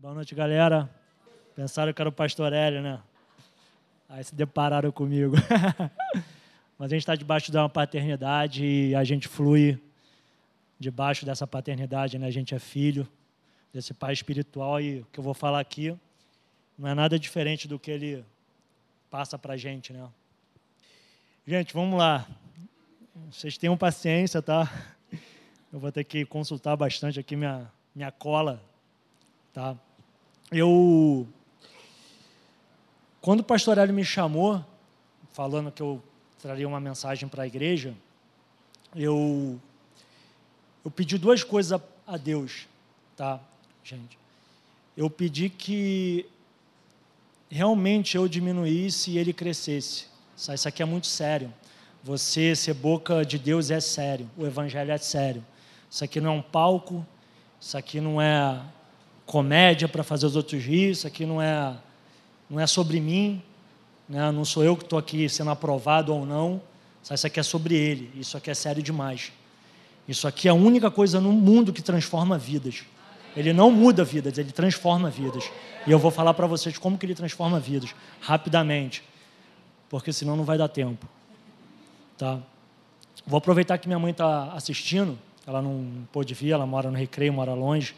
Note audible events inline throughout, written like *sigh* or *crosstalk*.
Boa noite, galera. Pensaram que era o pastor Hélio, né? Aí se depararam comigo. *laughs* Mas a gente está debaixo de uma paternidade e a gente flui debaixo dessa paternidade, né? A gente é filho desse pai espiritual e o que eu vou falar aqui não é nada diferente do que ele passa para a gente, né? Gente, vamos lá. Vocês tenham paciência, tá? Eu vou ter que consultar bastante aqui minha, minha cola, tá? Eu, quando o pastor Hélio me chamou, falando que eu traria uma mensagem para a igreja, eu, eu pedi duas coisas a, a Deus, tá, gente? Eu pedi que realmente eu diminuísse e ele crescesse. Isso aqui é muito sério. Você ser boca de Deus é sério. O evangelho é sério. Isso aqui não é um palco. Isso aqui não é comédia para fazer os outros rir. Isso aqui não é não é sobre mim. Né? Não sou eu que estou aqui sendo aprovado ou não. Isso aqui é sobre Ele. Isso aqui é sério demais. Isso aqui é a única coisa no mundo que transforma vidas. Ele não muda vidas, ele transforma vidas. E eu vou falar para vocês como que ele transforma vidas, rapidamente, porque senão não vai dar tempo. Tá? Vou aproveitar que minha mãe está assistindo, ela não pôde vir, ela mora no Recreio, mora longe,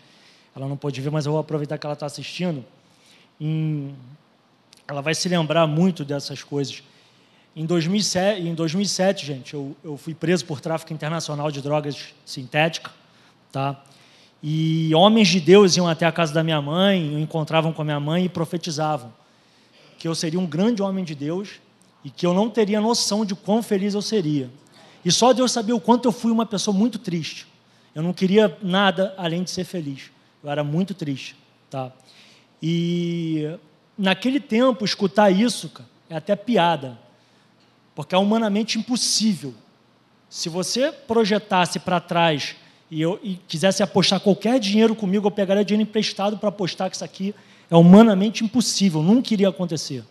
ela não pôde vir, mas eu vou aproveitar que ela está assistindo. Em ela vai se lembrar muito dessas coisas. Em 2007, em 2007 gente, eu, eu fui preso por tráfico internacional de drogas sintéticas, tá? E homens de Deus iam até a casa da minha mãe, encontravam com a minha mãe e profetizavam que eu seria um grande homem de Deus e que eu não teria noção de quão feliz eu seria. E só Deus sabia o quanto eu fui uma pessoa muito triste. Eu não queria nada além de ser feliz. Eu era muito triste, tá? E naquele tempo, escutar isso cara, é até piada, porque é humanamente impossível. Se você projetasse para trás e, eu, e quisesse apostar qualquer dinheiro comigo, eu pegaria dinheiro emprestado para apostar que isso aqui é humanamente impossível, nunca iria acontecer.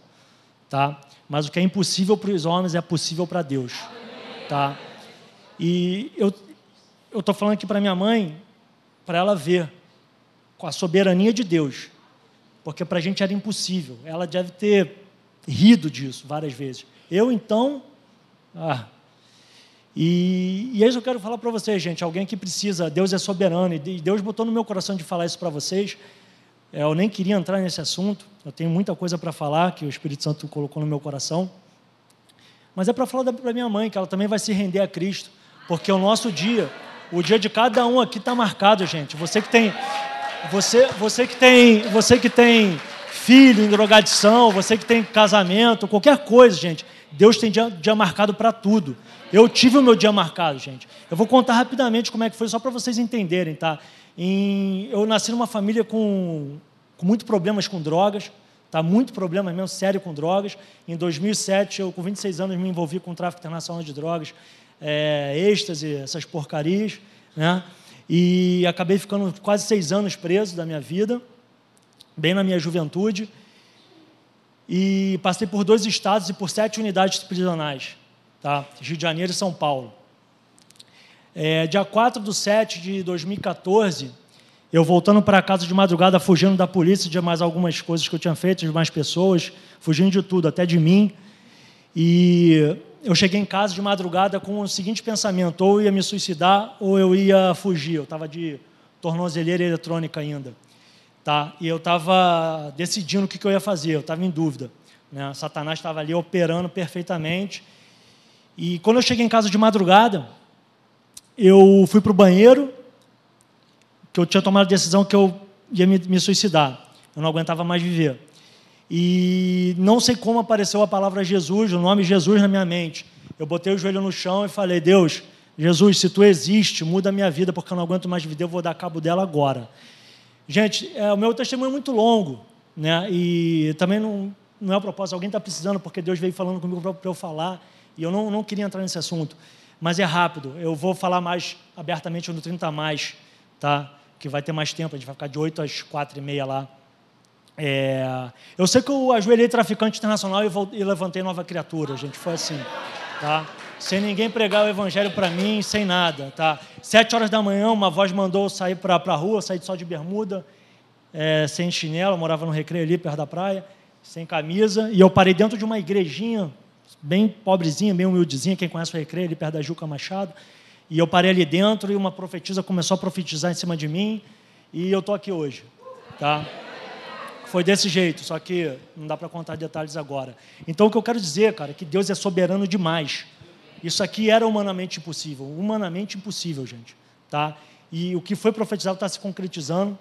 Tá? Mas o que é impossível para os homens é possível para Deus. Tá? E eu estou falando aqui para minha mãe, para ela ver, com a soberania de Deus, porque para a gente era impossível. Ela deve ter rido disso várias vezes. Eu, então. Ah. E, e é isso eu quero falar para vocês, gente. Alguém que precisa, Deus é soberano, e Deus botou no meu coração de falar isso para vocês. É, eu nem queria entrar nesse assunto, eu tenho muita coisa para falar que o Espírito Santo colocou no meu coração. Mas é para falar para minha mãe, que ela também vai se render a Cristo, porque o nosso dia, o dia de cada um aqui está marcado, gente. Você que tem você, você que tem, você que tem filho em drogadição, você que tem casamento, qualquer coisa, gente. Deus tem dia, dia marcado para tudo. Eu tive o meu dia marcado, gente. Eu vou contar rapidamente como é que foi, só para vocês entenderem, tá? Em, eu nasci numa família com, com muitos problemas com drogas, tá? Muito problema mesmo, sério com drogas. Em 2007, eu com 26 anos me envolvi com tráfico internacional de drogas, é, êxtase, essas porcarias, né? E acabei ficando quase seis anos preso da minha vida, bem na minha juventude. E passei por dois estados e por sete unidades prisionais, tá? Rio de Janeiro e São Paulo. É, dia 4 de 7 de 2014, eu voltando para casa de madrugada, fugindo da polícia, de mais algumas coisas que eu tinha feito, de mais pessoas, fugindo de tudo, até de mim. E eu cheguei em casa de madrugada com o seguinte pensamento: ou eu ia me suicidar ou eu ia fugir. Eu estava de tornozeleira eletrônica ainda. Tá? E eu estava decidindo o que, que, eu ia fazer, eu estava em dúvida. Né? Satanás estava ali operando perfeitamente. E quando eu cheguei em casa de madrugada, eu fui para o banheiro, que eu tinha tomado a decisão que eu ia me, me suicidar. Eu não aguentava mais viver. E não sei como apareceu a palavra Jesus, o nome Jesus na minha mente. Eu botei o joelho no chão e falei: Deus, Jesus, se tu existe, muda a minha vida, porque eu não aguento mais viver, eu vou dar cabo dela agora. Gente, é, o meu testemunho é muito longo, né? E também não, não é o propósito. Alguém está precisando, porque Deus veio falando comigo para eu falar, e eu não, não queria entrar nesse assunto. Mas é rápido, eu vou falar mais abertamente no 30 mais, tá? Que vai ter mais tempo, a gente vai ficar de 8 às 4 e meia lá. É, eu sei que eu ajoelhei traficante internacional e, e levantei nova criatura, gente. Foi assim, tá? Sem ninguém pregar o evangelho para mim, sem nada, tá? Sete horas da manhã, uma voz mandou eu sair para a rua, sair só de bermuda é, sem chinelo, morava no recreio ali perto da praia, sem camisa, e eu parei dentro de uma igrejinha bem pobrezinha, bem humildezinha, quem conhece o recreio ali perto da Juca Machado, e eu parei ali dentro e uma profetisa começou a profetizar em cima de mim, e eu tô aqui hoje, tá? Foi desse jeito, só que não dá para contar detalhes agora. Então o que eu quero dizer, cara, é que Deus é soberano demais. Isso aqui era humanamente impossível, humanamente impossível, gente, tá? E o que foi profetizado está se concretizando,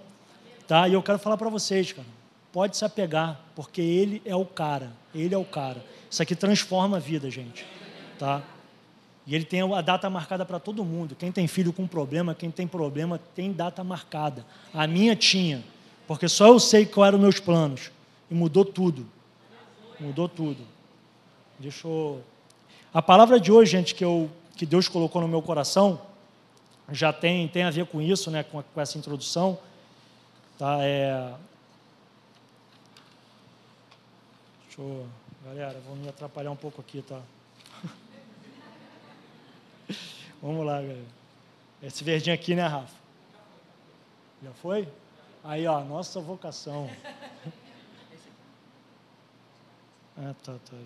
tá? E eu quero falar para vocês, cara, pode se apegar, porque ele é o cara, ele é o cara. Isso aqui transforma a vida, gente, tá? E ele tem a data marcada para todo mundo. Quem tem filho com problema, quem tem problema, tem data marcada. A minha tinha porque só eu sei quais eram meus planos. E mudou tudo. Mudou tudo. Deixa eu... A palavra de hoje, gente, que, eu, que Deus colocou no meu coração, já tem, tem a ver com isso, né, com, com essa introdução. Tá, é... Deixa eu... Galera, vou me atrapalhar um pouco aqui, tá? *laughs* Vamos lá, galera. Esse verdinho aqui, né, Rafa? Já foi? Aí, ó, nossa vocação. *laughs* Ah, tá, tá.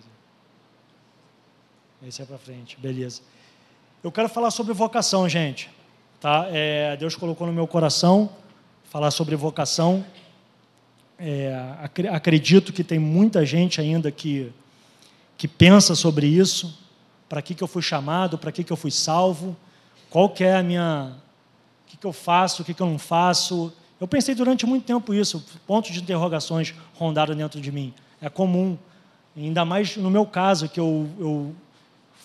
Esse é para frente, beleza. Eu quero falar sobre vocação, gente. Tá? É, Deus colocou no meu coração falar sobre vocação. É, acredito que tem muita gente ainda que, que pensa sobre isso. Para que, que eu fui chamado? Para que, que eu fui salvo? Qual que é a minha... O que, que eu faço? O que, que eu não faço? Eu pensei durante muito tempo isso, pontos de interrogações rondaram dentro de mim. É comum, ainda mais no meu caso, que eu, eu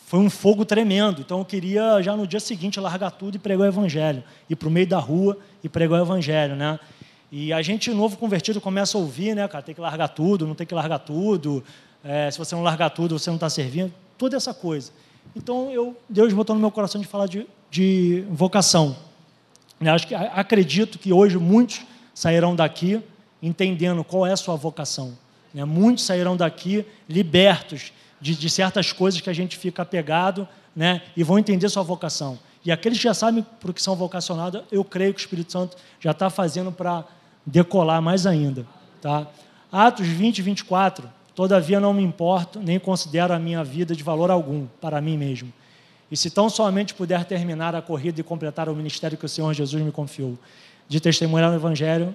foi um fogo tremendo. Então eu queria já no dia seguinte largar tudo e pregar o evangelho, ir para o meio da rua e pregar o evangelho, né? E a gente novo convertido começa a ouvir, né, cara, tem que largar tudo, não tem que largar tudo. É, se você não largar tudo, você não está servindo. Toda essa coisa. Então eu, Deus botou no meu coração de falar de, de vocação. Eu acho que acredito que hoje muitos sairão daqui entendendo qual é a sua vocação. Né? Muitos sairão daqui libertos de, de, certas coisas que a gente fica apegado né? e vão entender sua vocação. E aqueles que já sabem para o que são vocacionados, eu creio que o Espírito Santo já está fazendo para decolar mais ainda. Tá? Atos 20, 24. Todavia não me importo, nem considero a minha vida de valor algum para mim mesmo e se tão somente puder terminar a corrida e completar o ministério que o Senhor Jesus me confiou, de testemunhar o Evangelho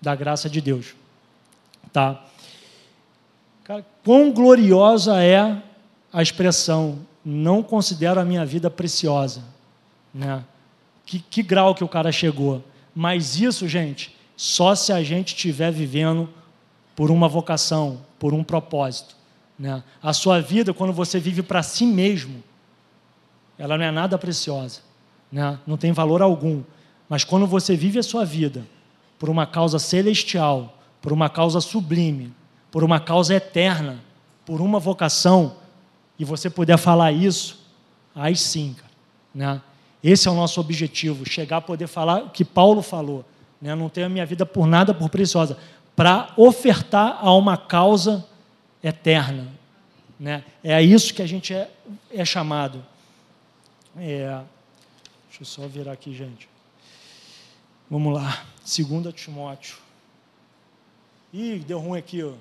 da graça de Deus. Tá? Cara, quão gloriosa é a expressão não considero a minha vida preciosa. Né? Que, que grau que o cara chegou. Mas isso, gente, só se a gente estiver vivendo por uma vocação, por um propósito. Né? A sua vida, quando você vive para si mesmo, ela não é nada preciosa, né? não tem valor algum. Mas quando você vive a sua vida por uma causa celestial, por uma causa sublime, por uma causa eterna, por uma vocação, e você puder falar isso, aí sim, cara, né? Esse é o nosso objetivo, chegar a poder falar o que Paulo falou, né? Não ter a minha vida por nada por preciosa, para ofertar a uma causa eterna, né? É isso que a gente é, é chamado. É, deixa eu só virar aqui, gente. Vamos lá. 2 Timóteo. Ih, deu ruim aqui, ó.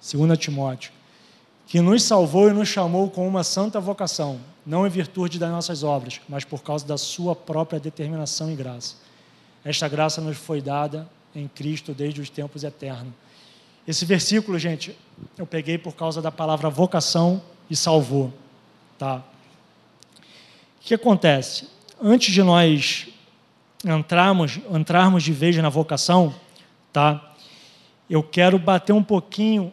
2 Timóteo. Que nos salvou e nos chamou com uma santa vocação, não em virtude das nossas obras, mas por causa da sua própria determinação e graça esta graça nos foi dada em Cristo desde os tempos eternos. Esse versículo, gente, eu peguei por causa da palavra vocação e salvou, tá? O que acontece? Antes de nós entrarmos, entrarmos de vez na vocação, tá? Eu quero bater um pouquinho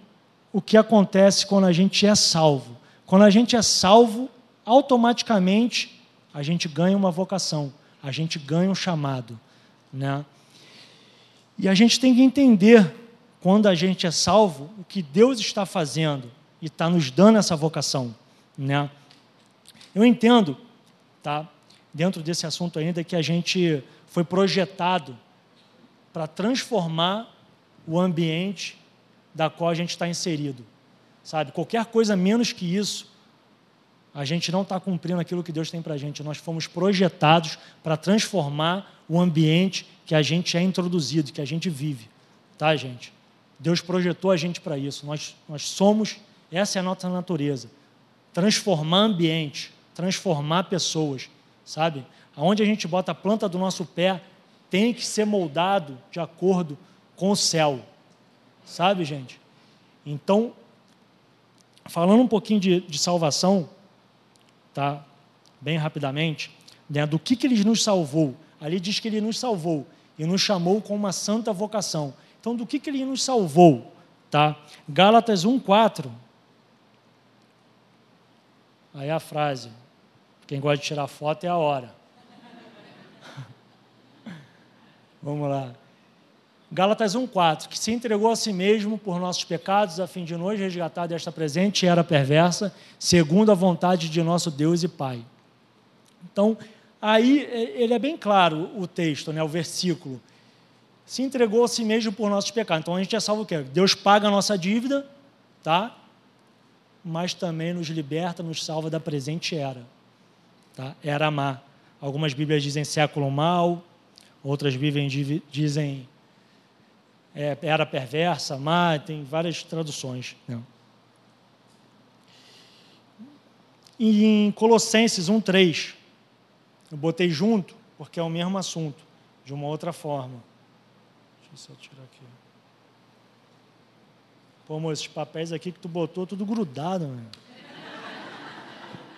o que acontece quando a gente é salvo. Quando a gente é salvo, automaticamente a gente ganha uma vocação, a gente ganha um chamado. Né? E a gente tem que entender, quando a gente é salvo, o que Deus está fazendo e está nos dando essa vocação. Né? Eu entendo, tá, dentro desse assunto ainda, que a gente foi projetado para transformar o ambiente da qual a gente está inserido. sabe? Qualquer coisa menos que isso, a gente não está cumprindo aquilo que Deus tem para a gente. Nós fomos projetados para transformar o ambiente que a gente é introduzido, que a gente vive, tá, gente? Deus projetou a gente para isso. Nós, nós somos, essa é a nossa natureza. Transformar ambiente, transformar pessoas, sabe? Aonde a gente bota a planta do nosso pé tem que ser moldado de acordo com o céu, sabe, gente? Então, falando um pouquinho de, de salvação, tá? Bem rapidamente, né? do que, que ele nos salvou. Ali diz que ele nos salvou e nos chamou com uma santa vocação. Então, do que, que ele nos salvou? Tá? Gálatas 1,4. Aí a frase. Quem gosta de tirar foto é a hora. *laughs* Vamos lá. Gálatas 1,4, que se entregou a si mesmo por nossos pecados, a fim de nos resgatar desta presente era perversa, segundo a vontade de nosso Deus e Pai. Então, aí ele é bem claro o texto, né, o versículo se entregou a si mesmo por nossos pecados. Então a gente é salvo o quê? Deus paga a nossa dívida, tá? Mas também nos liberta, nos salva da presente era. Tá? Era má. Algumas Bíblias dizem século mal, outras Bíblias dizem é, era perversa, má, tem várias traduções. Né? E em Colossenses 1,3, eu botei junto, porque é o mesmo assunto, de uma outra forma. Deixa eu só tirar aqui. Pô, amor, esses papéis aqui que tu botou, tudo grudado, mano.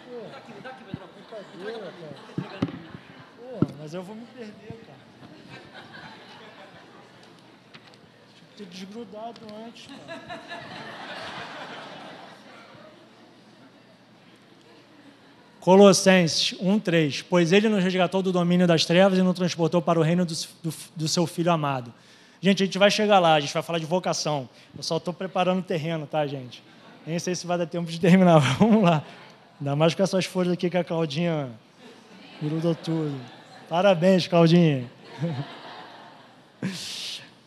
Pô, dá aqui, dá aqui, brincadeira, cara. Pô, mas eu vou me perder, cara. Tinha que ter desgrudado antes, cara. Colossenses 1,3: Pois ele nos resgatou do domínio das trevas e nos transportou para o reino do, do, do seu Filho amado Gente, a gente vai chegar lá, a gente vai falar de vocação. Eu só estou preparando o terreno, tá, gente? Nem sei se vai dar tempo de terminar. *laughs* Vamos lá. Ainda mais com essas folhas aqui que a Claudinha grudou tudo. Parabéns, Claudinha. *laughs*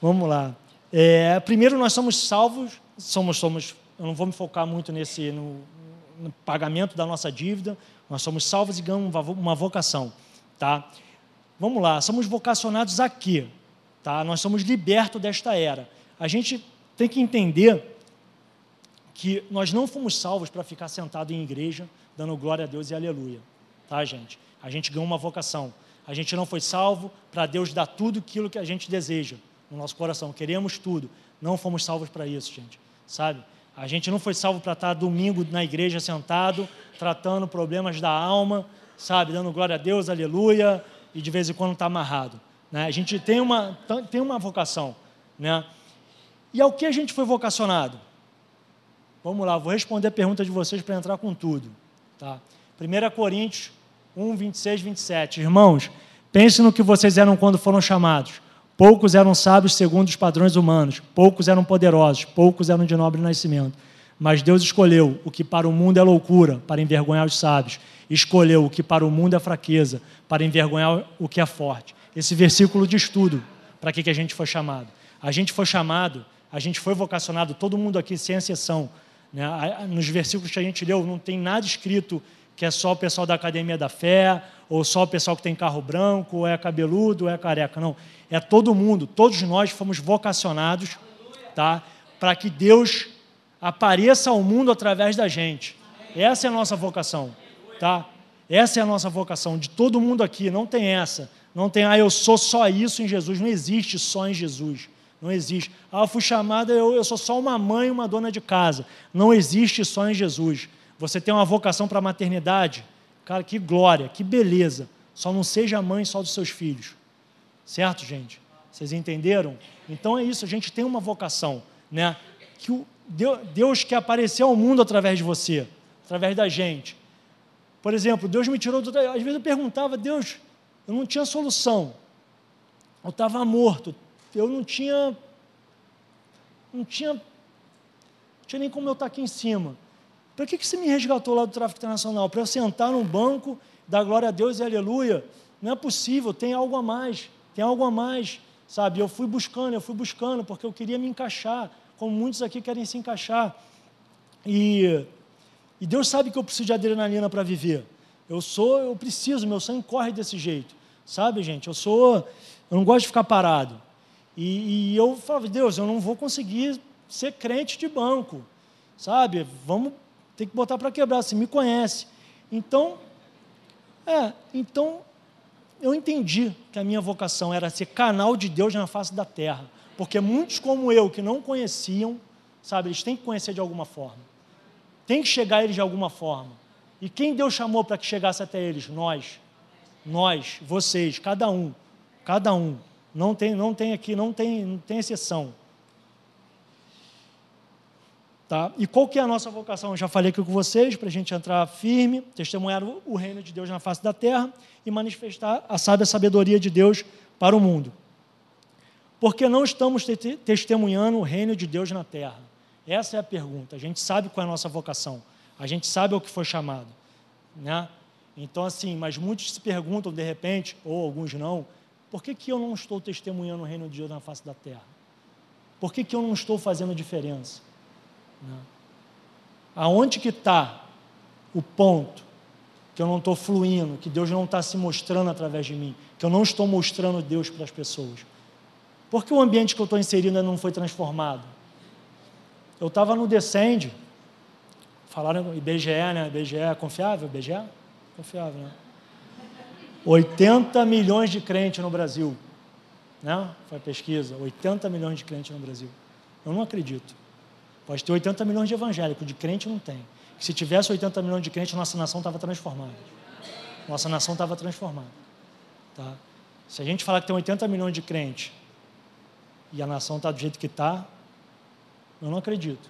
Vamos lá. É, primeiro, nós somos salvos, somos, somos, eu não vou me focar muito nesse, no, no pagamento da nossa dívida, nós somos salvos e ganhamos uma vocação, tá? Vamos lá, somos vocacionados aqui, Tá? Nós somos libertos desta era. A gente tem que entender que nós não fomos salvos para ficar sentado em igreja, dando glória a Deus e aleluia. Tá, gente? A gente ganhou uma vocação. A gente não foi salvo para Deus dar tudo aquilo que a gente deseja no nosso coração. Queremos tudo. Não fomos salvos para isso, gente. Sabe? A gente não foi salvo para estar domingo na igreja sentado, tratando problemas da alma, sabe? Dando glória a Deus, aleluia, e de vez em quando está amarrado. Né? A gente tem uma, tem uma vocação. Né? E ao que a gente foi vocacionado? Vamos lá, vou responder a pergunta de vocês para entrar com tudo. Tá? 1 Coríntios 1, 26, 27. Irmãos, pense no que vocês eram quando foram chamados. Poucos eram sábios segundo os padrões humanos, poucos eram poderosos, poucos eram de nobre nascimento. Mas Deus escolheu o que para o mundo é loucura, para envergonhar os sábios. Escolheu o que para o mundo é fraqueza, para envergonhar o que é forte esse versículo de estudo. Para que, que a gente foi chamado? A gente foi chamado, a gente foi vocacionado, todo mundo aqui, sem exceção. Né? Nos versículos que a gente leu, não tem nada escrito que é só o pessoal da academia da fé, ou só o pessoal que tem carro branco, ou é cabeludo, ou é careca. Não. É todo mundo, todos nós fomos vocacionados tá? para que Deus apareça ao mundo através da gente. Essa é a nossa vocação. Tá? Essa é a nossa vocação, de todo mundo aqui, não tem essa. Não tem, ah, eu sou só isso em Jesus. Não existe só em Jesus. Não existe. Ah, eu fui chamada, eu, eu sou só uma mãe uma dona de casa. Não existe só em Jesus. Você tem uma vocação para a maternidade. Cara, que glória, que beleza. Só não seja mãe só dos seus filhos. Certo, gente? Vocês entenderam? Então é isso, a gente tem uma vocação, né? Que o Deus quer aparecer ao mundo através de você, através da gente. Por exemplo, Deus me tirou do. Às vezes eu perguntava, Deus, eu não tinha solução. Eu estava morto. Eu não tinha. Não tinha. Não tinha nem como eu estar aqui em cima. Para que, que você me resgatou lá do tráfico internacional? Para eu sentar num banco, dar glória a Deus e aleluia? Não é possível, tem algo a mais. Tem algo a mais. Sabe? Eu fui buscando, eu fui buscando, porque eu queria me encaixar, como muitos aqui querem se encaixar. E, e Deus sabe que eu preciso de adrenalina para viver. Eu sou, eu preciso, meu sangue corre desse jeito. Sabe, gente? Eu sou, eu não gosto de ficar parado. E, e eu falava, Deus, eu não vou conseguir ser crente de banco. Sabe? Vamos ter que botar para quebrar, você me conhece. Então, é, então eu entendi que a minha vocação era ser canal de Deus na face da terra. Porque muitos como eu, que não conheciam, sabe, eles têm que conhecer de alguma forma. Tem que chegar a eles de alguma forma. E quem Deus chamou para que chegasse até eles? Nós. Nós, vocês, cada um. Cada um. Não tem, não tem aqui, não tem, não tem exceção. Tá? E qual que é a nossa vocação? Eu já falei aqui com vocês, para a gente entrar firme, testemunhar o reino de Deus na face da terra e manifestar a sábia sabedoria de Deus para o mundo. Porque não estamos te testemunhando o reino de Deus na terra? Essa é a pergunta. A gente sabe qual é a nossa vocação. A gente sabe o que foi chamado. Né? Então, assim, mas muitos se perguntam de repente, ou alguns não, por que, que eu não estou testemunhando o reino de Deus na face da terra? Por que, que eu não estou fazendo diferença? Aonde que está o ponto que eu não estou fluindo, que Deus não está se mostrando através de mim, que eu não estou mostrando Deus para as pessoas? Por que o ambiente que eu estou inserindo ainda não foi transformado? Eu estava no Descende, falaram IBGE, né? IBGE é confiável? IBGE? Confiável, né? 80 milhões de crentes no Brasil. Né? Foi a pesquisa, 80 milhões de crentes no Brasil. Eu não acredito. Pode ter 80 milhões de evangélicos, de crente não tem. Se tivesse 80 milhões de crentes, nossa nação estava transformada. Nossa nação estava transformada. Tá? Se a gente falar que tem 80 milhões de crentes e a nação está do jeito que está, eu não acredito,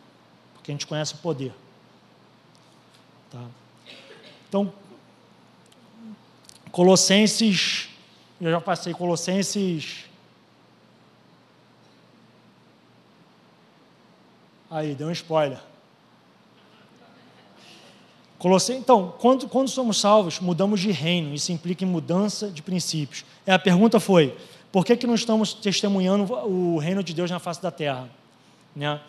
porque a gente conhece o poder. Tá? Então, Colossenses, eu já passei Colossenses Aí, deu um spoiler. Colosse... Então, quando, quando somos salvos, mudamos de reino. Isso implica em mudança de princípios. É, a pergunta foi: por que, que não estamos testemunhando o reino de Deus na face da terra? Né?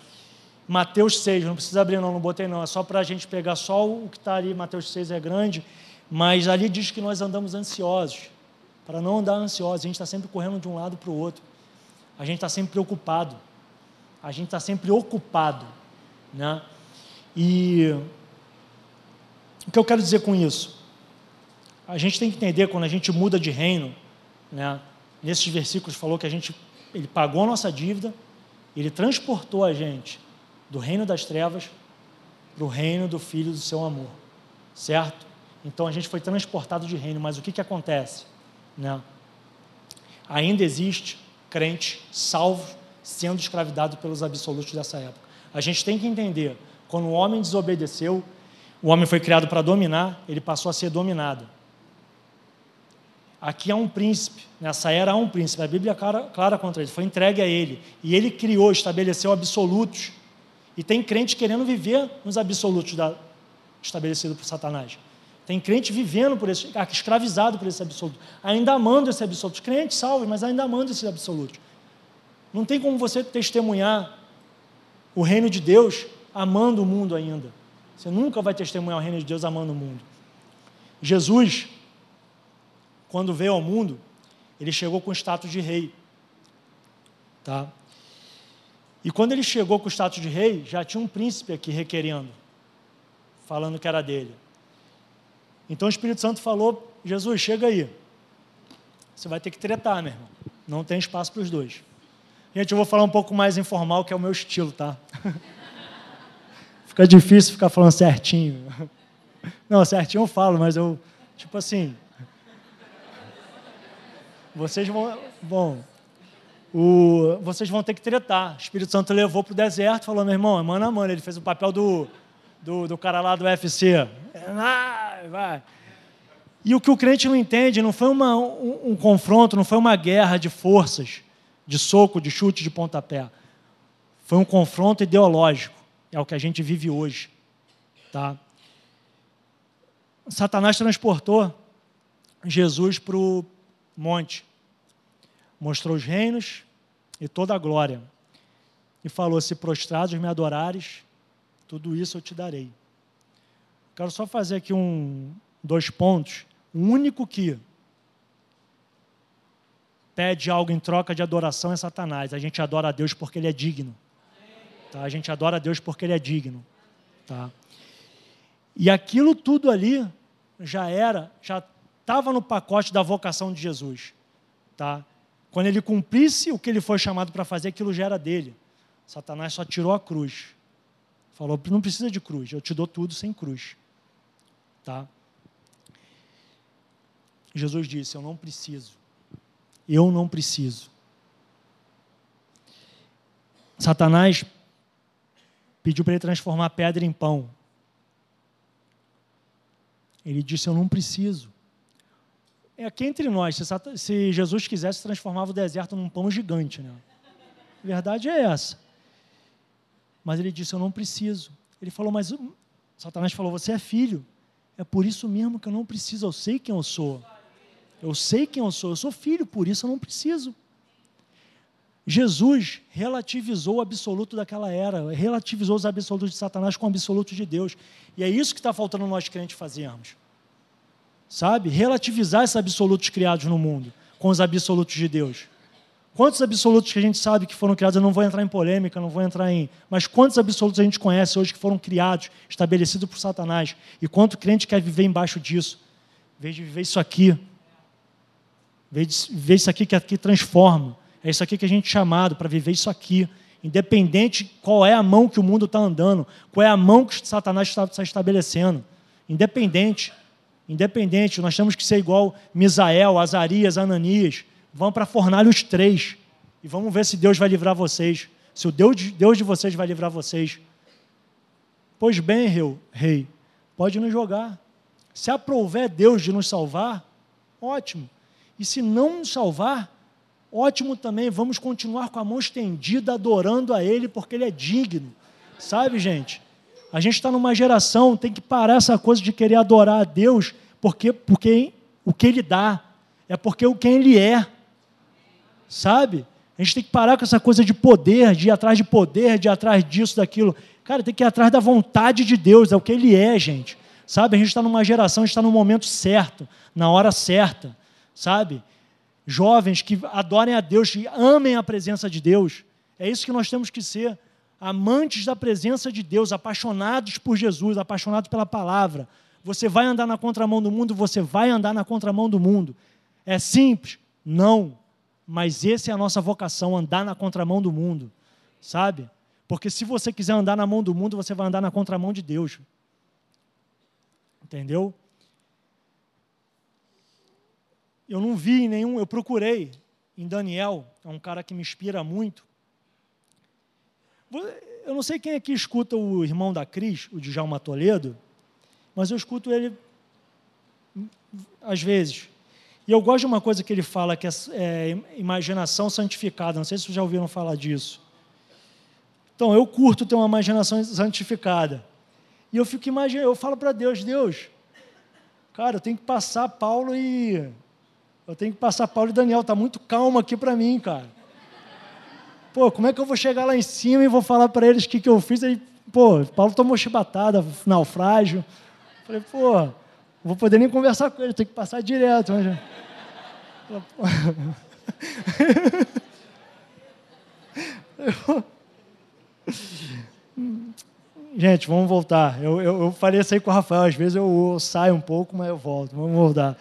Mateus 6, não precisa abrir, não, não botei, não. É só para a gente pegar só o que está ali. Mateus 6 é grande, mas ali diz que nós andamos ansiosos. Para não andar ansiosos, a gente está sempre correndo de um lado para o outro. A gente está sempre preocupado a gente está sempre ocupado. Né? E o que eu quero dizer com isso? A gente tem que entender quando a gente muda de reino, né? nesses versículos falou que a gente, ele pagou a nossa dívida, ele transportou a gente do reino das trevas para o reino do Filho do seu amor, certo? Então a gente foi transportado de reino, mas o que, que acontece? Né? Ainda existe crente salvo sendo escravidado pelos absolutos dessa época. A gente tem que entender, quando o homem desobedeceu, o homem foi criado para dominar, ele passou a ser dominado. Aqui há um príncipe, nessa era há um príncipe, a Bíblia é clara, clara contra ele, foi entregue a ele, e ele criou, estabeleceu absolutos, e tem crente querendo viver nos absolutos da, estabelecido por Satanás. Tem crente vivendo por esse, escravizado por esse absoluto, ainda amando esse absoluto. Crente salvo, mas ainda amando esse absoluto. Não tem como você testemunhar o reino de Deus amando o mundo ainda. Você nunca vai testemunhar o reino de Deus amando o mundo. Jesus, quando veio ao mundo, ele chegou com o status de rei. Tá? E quando ele chegou com o status de rei, já tinha um príncipe aqui requerendo, falando que era dele. Então o Espírito Santo falou: Jesus, chega aí. Você vai ter que tretar, meu irmão. Não tem espaço para os dois. Gente, eu vou falar um pouco mais informal, que é o meu estilo, tá? *laughs* Fica difícil ficar falando certinho. *laughs* Não, certinho eu falo, mas eu, tipo assim. Vocês vão. Bom, o, vocês vão ter que tretar. O Espírito Santo levou para o deserto, falou: meu irmão, é mano a mano. Ele fez o papel do, do, do cara lá do UFC. Vai, vai. E o que o crente não entende não foi uma, um, um confronto, não foi uma guerra de forças de soco, de chute, de pontapé. Foi um confronto ideológico. É o que a gente vive hoje. Tá? Satanás transportou Jesus para o monte, mostrou os reinos e toda a glória, e falou: Se prostrados me adorares, tudo isso eu te darei. Quero só fazer aqui um, dois pontos. O único que pede algo em troca de adoração é Satanás. A gente adora a Deus porque ele é digno. Tá? A gente adora a Deus porque ele é digno. Tá? E aquilo tudo ali já era, já estava no pacote da vocação de Jesus. Tá? Quando ele cumprisse o que ele foi chamado para fazer, aquilo já era dele. Satanás só tirou a cruz. Falou: não precisa de cruz, eu te dou tudo sem cruz. Tá? Jesus disse: Eu não preciso. Eu não preciso. Satanás pediu para ele transformar pedra em pão. Ele disse: Eu não preciso. É aqui entre nós, se, Jesus quisesse, transformava o deserto num pão gigante. Né? A verdade é essa. Mas ele disse: Eu não preciso. Ele falou: Mas Satanás falou: Você é filho. É por isso mesmo que eu não preciso. Eu sei quem eu sou. Eu sei quem eu sou. Eu sou filho, por isso eu não preciso. Jesus relativizou o absoluto daquela era, relativizou os absolutos de Satanás com o absoluto de Deus. E é isso que está faltando nós crentes fazermos. Sabe? Relativizar esses absolutos criados no mundo com os absolutos de Deus. Quantos absolutos que a gente sabe que foram criados? Eu não vou entrar em polêmica, não vou entrar em. Mas quantos absolutos a gente conhece hoje que foram criados, estabelecidos por Satanás? E quanto crente quer viver embaixo disso? Em vez de viver isso aqui. Viver isso aqui que aqui transforma. É isso aqui que a gente é chamado para viver isso aqui. Independente qual é a mão que o mundo está andando, qual é a mão que Satanás está, estabelecendo. Independente. Independente. Nós temos que ser igual Misael, Azarias, Ananias Vão para a fornalha os três. E vamos ver se Deus vai livrar vocês. Se o Deus de, Deus de vocês vai livrar vocês. Pois bem, rei, pode nos jogar. Se aprouver Deus de nos salvar, ótimo. E se não nos salvar, ótimo também. Vamos continuar com a mão estendida, adorando a Ele, porque Ele é digno. Sabe, gente? A gente está numa geração, tem que parar essa coisa de querer adorar a Deus, porque, porque o que Ele dá, é porque o quem Ele é sabe? A gente tem que parar com essa coisa de poder, de ir atrás de poder, de ir atrás disso, daquilo. Cara, tem que ir atrás da vontade de Deus, é o que Ele é, gente. Sabe? A gente está numa geração, a gente está no momento certo, na hora certa, sabe? Jovens que adorem a Deus, que amem a presença de Deus. É isso que nós temos que ser. Amantes da presença de Deus, apaixonados por Jesus, apaixonados pela palavra. Você vai andar na contramão do mundo, você vai andar na contramão do mundo. É simples? Não mas essa é a nossa vocação, andar na contramão do mundo, sabe? Porque se você quiser andar na mão do mundo, você vai andar na contramão de Deus. Entendeu? Eu não vi nenhum, eu procurei em Daniel, é um cara que me inspira muito. Eu não sei quem aqui escuta o irmão da Cris, o Djalma Toledo, mas eu escuto ele às vezes. E eu gosto de uma coisa que ele fala, que é, é imaginação santificada. Não sei se vocês já ouviram falar disso. Então, eu curto ter uma imaginação santificada. E eu fico imaginando, eu falo para Deus, Deus, cara, eu tenho que passar Paulo e. Eu tenho que passar Paulo e Daniel, tá muito calmo aqui para mim, cara. Pô, como é que eu vou chegar lá em cima e vou falar para eles o que, que eu fiz? Aí, pô, Paulo tomou chibatada, naufrágio. Falei, pô, não vou poder nem conversar com ele, tenho que passar direto. Mas... *laughs* Gente, vamos voltar. Eu, eu, eu falei isso aí com o Rafael, às vezes eu, eu, saio um pouco, mas eu volto. Vamos voltar.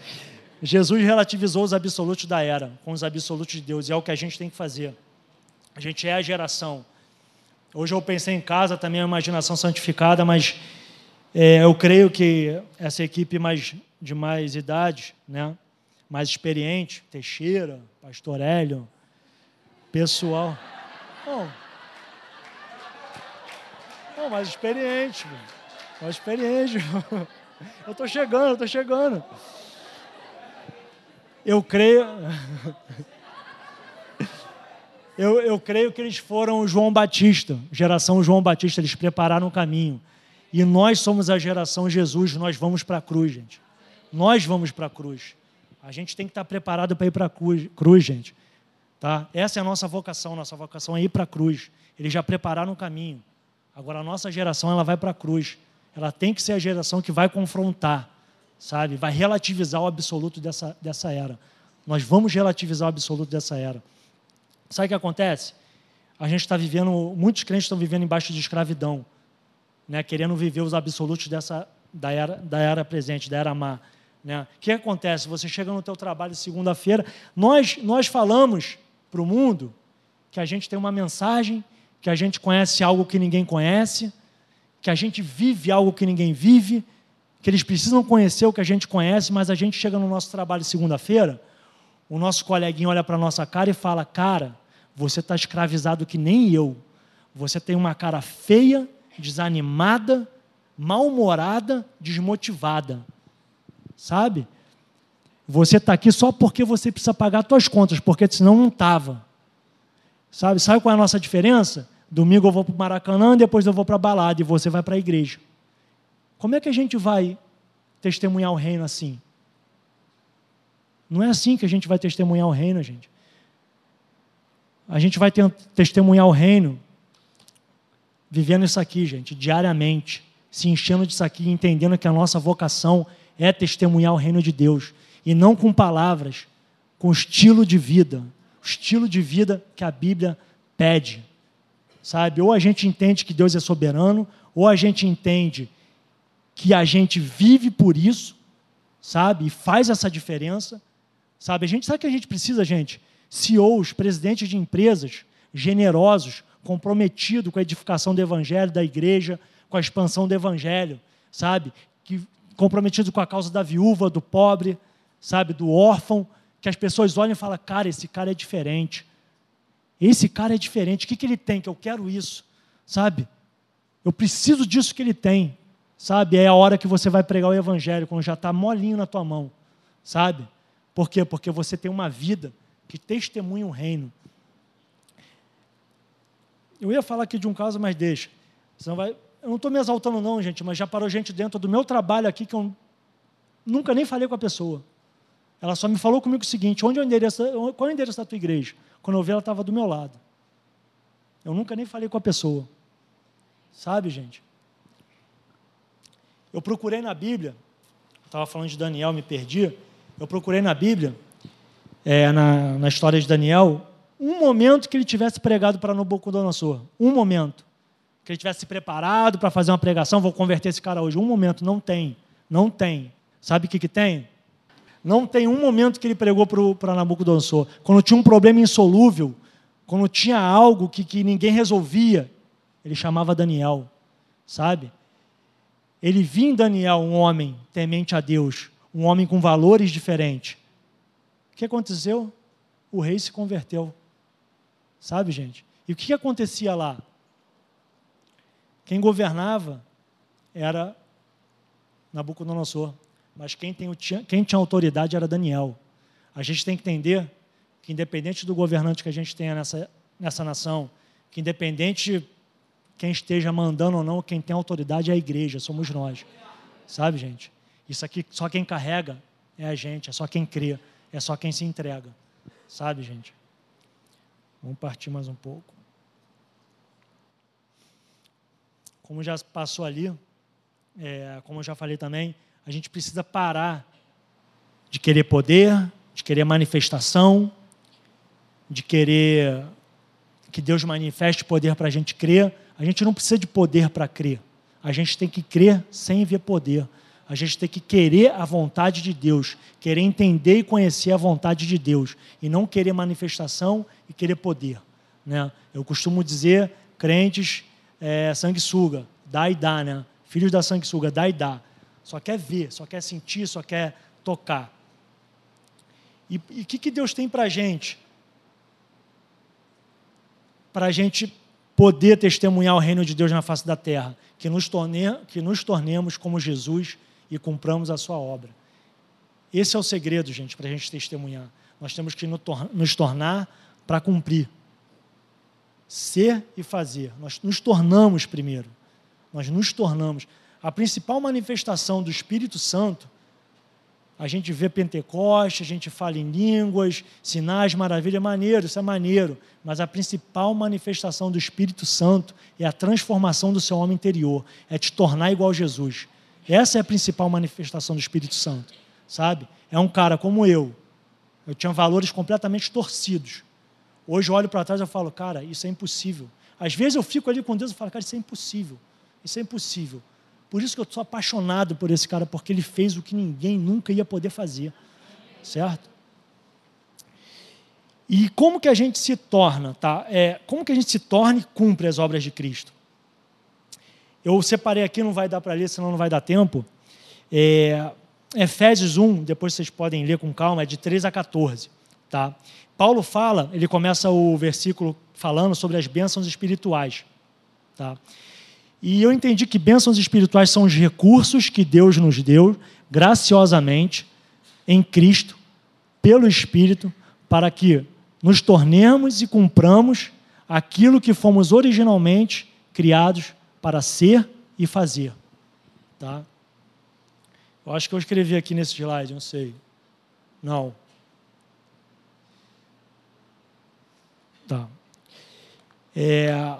Jesus relativizou os absolutos da era com os absolutos de Deus, e é o que a gente tem que fazer. A gente é a geração. Hoje eu pensei em casa também, a imaginação santificada, mas é, eu creio que essa equipe mais, de mais idade, né, mais experiente, Teixeira, Pastor Hélio, pessoal. Bom, mais experiente, mais experiente. *laughs* Eu estou chegando, eu estou chegando. Eu creio. Eu, eu creio que eles foram o João Batista, geração João Batista, eles prepararam o caminho. E nós somos a geração Jesus, nós vamos para a cruz, gente. Nós vamos para a cruz. A gente tem que estar preparado para ir para a cruz, cruz, gente. Tá? Essa é a nossa vocação, nossa vocação é ir para a cruz. Eles já prepararam o caminho. Agora a nossa geração ela vai para a cruz. Ela tem que ser a geração que vai confrontar, sabe? Vai relativizar o absoluto dessa, dessa era. Nós vamos relativizar o absoluto dessa era. Sabe o que acontece? A gente está vivendo, muitos crentes estão vivendo embaixo de escravidão, né? querendo viver os absolutos dessa, da, era, da era presente, da era má. Né? O que acontece? Você chega no teu trabalho segunda-feira, nós, nós falamos para o mundo que a gente tem uma mensagem, que a gente conhece algo que ninguém conhece, que a gente vive algo que ninguém vive, que eles precisam conhecer o que a gente conhece, mas a gente chega no nosso trabalho segunda-feira, o nosso coleguinha olha para a nossa cara e fala: Cara, você está escravizado que nem eu. Você tem uma cara feia, desanimada, mal-humorada, desmotivada. Sabe? Você está aqui só porque você precisa pagar suas contas, porque senão não estava. Sabe? Sabe qual é a nossa diferença? Domingo eu vou para o Maracanã, depois eu vou para a balada e você vai para a igreja. Como é que a gente vai testemunhar o reino assim? Não é assim que a gente vai testemunhar o reino, gente. A gente vai testemunhar o reino vivendo isso aqui, gente, diariamente, se enchendo disso aqui, entendendo que a nossa vocação é testemunhar o reino de Deus e não com palavras, com estilo de vida, o estilo de vida que a Bíblia pede sabe? Ou a gente entende que Deus é soberano, ou a gente entende que a gente vive por isso, sabe? E faz essa diferença, sabe? A gente sabe que a gente precisa, gente, CEOs, presidentes de empresas generosos, comprometidos com a edificação do evangelho da igreja, com a expansão do evangelho, sabe? Que comprometido com a causa da viúva, do pobre, sabe, do órfão, que as pessoas olham e falam: "Cara, esse cara é diferente. Esse cara é diferente, o que, que ele tem? Que eu quero isso, sabe? Eu preciso disso que ele tem, sabe? É a hora que você vai pregar o evangelho, quando já está molinho na tua mão, sabe? Por quê? Porque você tem uma vida que testemunha o reino. Eu ia falar aqui de um caso, mas deixa. Senão vai... Eu não estou me exaltando, não, gente, mas já parou gente dentro do meu trabalho aqui que eu nunca nem falei com a pessoa. Ela só me falou comigo o seguinte: onde é o endereço, qual é o endereço da tua igreja? Quando eu vi, ela estava do meu lado. Eu nunca nem falei com a pessoa. Sabe, gente? Eu procurei na Bíblia, estava falando de Daniel, me perdi. Eu procurei na Bíblia, é, na, na história de Daniel, um momento que ele tivesse pregado para Nabucodonosor. Um momento. Que ele tivesse se preparado para fazer uma pregação, vou converter esse cara hoje. Um momento, não tem. Não tem. Sabe o que, que tem? Não tem um momento que ele pregou para Nabucodonosor. Quando tinha um problema insolúvel, quando tinha algo que, que ninguém resolvia, ele chamava Daniel, sabe? Ele via em Daniel um homem temente a Deus, um homem com valores diferentes. O que aconteceu? O rei se converteu. Sabe, gente? E o que acontecia lá? Quem governava era Nabucodonosor mas quem, tem, quem tinha autoridade era Daniel. A gente tem que entender que, independente do governante que a gente tenha nessa, nessa nação, que independente quem esteja mandando ou não, quem tem autoridade é a igreja, somos nós. Sabe, gente? Isso aqui, só quem carrega é a gente, é só quem crê, é só quem se entrega. Sabe, gente? Vamos partir mais um pouco. Como já passou ali, é, como eu já falei também, a gente precisa parar de querer poder, de querer manifestação, de querer que Deus manifeste poder para a gente crer. A gente não precisa de poder para crer. A gente tem que crer sem ver poder. A gente tem que querer a vontade de Deus, querer entender e conhecer a vontade de Deus, e não querer manifestação e querer poder. Né? Eu costumo dizer, crentes, é, sanguessuga, dá e dá, né? Filhos da sanguessuga, dá e dá só quer ver, só quer sentir, só quer tocar. E o que, que Deus tem para a gente? Para a gente poder testemunhar o reino de Deus na face da terra, que nos, torne, que nos tornemos como Jesus e cumpramos a sua obra. Esse é o segredo, gente, para a gente testemunhar. Nós temos que nos tornar para cumprir. Ser e fazer. Nós nos tornamos primeiro. Nós nos tornamos a principal manifestação do Espírito Santo, a gente vê Pentecoste, a gente fala em línguas, sinais, maravilha, é maneiro, isso é maneiro. Mas a principal manifestação do Espírito Santo é a transformação do seu homem interior, é te tornar igual a Jesus. Essa é a principal manifestação do Espírito Santo, sabe? É um cara como eu. Eu tinha valores completamente torcidos. Hoje eu olho para trás e falo, cara, isso é impossível. Às vezes eu fico ali com Deus e falo, cara, isso é impossível. Isso é impossível. Por isso que eu sou apaixonado por esse cara, porque ele fez o que ninguém nunca ia poder fazer. Certo? E como que a gente se torna, tá? É, como que a gente se torna e cumpre as obras de Cristo? Eu separei aqui, não vai dar para ler, senão não vai dar tempo. É, Efésios 1, depois vocês podem ler com calma, é de 3 a 14. Tá? Paulo fala, ele começa o versículo falando sobre as bênçãos espirituais. Tá? E eu entendi que bênçãos espirituais são os recursos que Deus nos deu graciosamente em Cristo, pelo Espírito, para que nos tornemos e cumpramos aquilo que fomos originalmente criados para ser e fazer. Tá? Eu acho que eu escrevi aqui nesse slide, não sei. Não. Tá. É,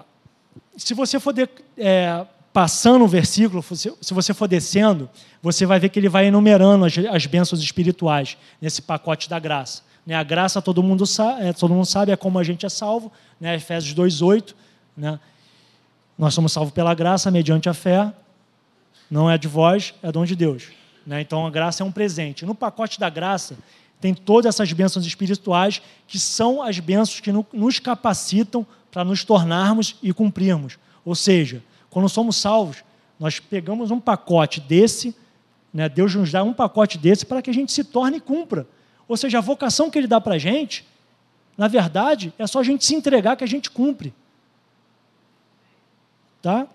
se você for de, é, passando o versículo, se você for descendo, você vai ver que ele vai enumerando as, as bênçãos espirituais nesse pacote da graça. Né? A graça todo mundo, sabe, é, todo mundo sabe, é como a gente é salvo, né? Efésios 2,8. Né? Nós somos salvos pela graça, mediante a fé. Não é de vós, é dom de Deus. Né? Então a graça é um presente. No pacote da graça tem todas essas bênçãos espirituais, que são as bênçãos que nos capacitam para nos tornarmos e cumprirmos. Ou seja, quando somos salvos, nós pegamos um pacote desse, né, Deus nos dá um pacote desse para que a gente se torne e cumpra. Ou seja, a vocação que Ele dá para a gente, na verdade, é só a gente se entregar que a gente cumpre. Tá?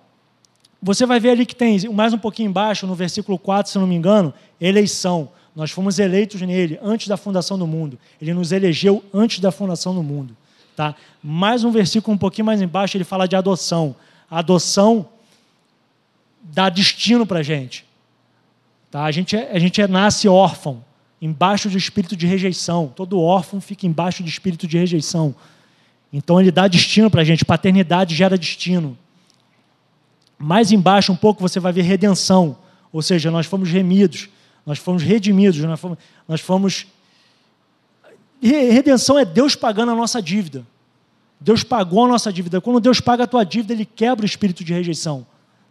Você vai ver ali que tem, mais um pouquinho embaixo, no versículo 4, se não me engano, eleição. Nós fomos eleitos nele antes da fundação do mundo. Ele nos elegeu antes da fundação do mundo. Tá? Mais um versículo um pouquinho mais embaixo, ele fala de adoção. A adoção dá destino para a gente. Tá? A, gente é, a gente é, nasce órfão, embaixo do espírito de rejeição. Todo órfão fica embaixo do espírito de rejeição. Então ele dá destino para a gente. Paternidade gera destino. Mais embaixo um pouco você vai ver redenção. Ou seja, nós fomos remidos, nós fomos redimidos, nós fomos, nós fomos Redenção é Deus pagando a nossa dívida. Deus pagou a nossa dívida. Quando Deus paga a tua dívida, Ele quebra o espírito de rejeição.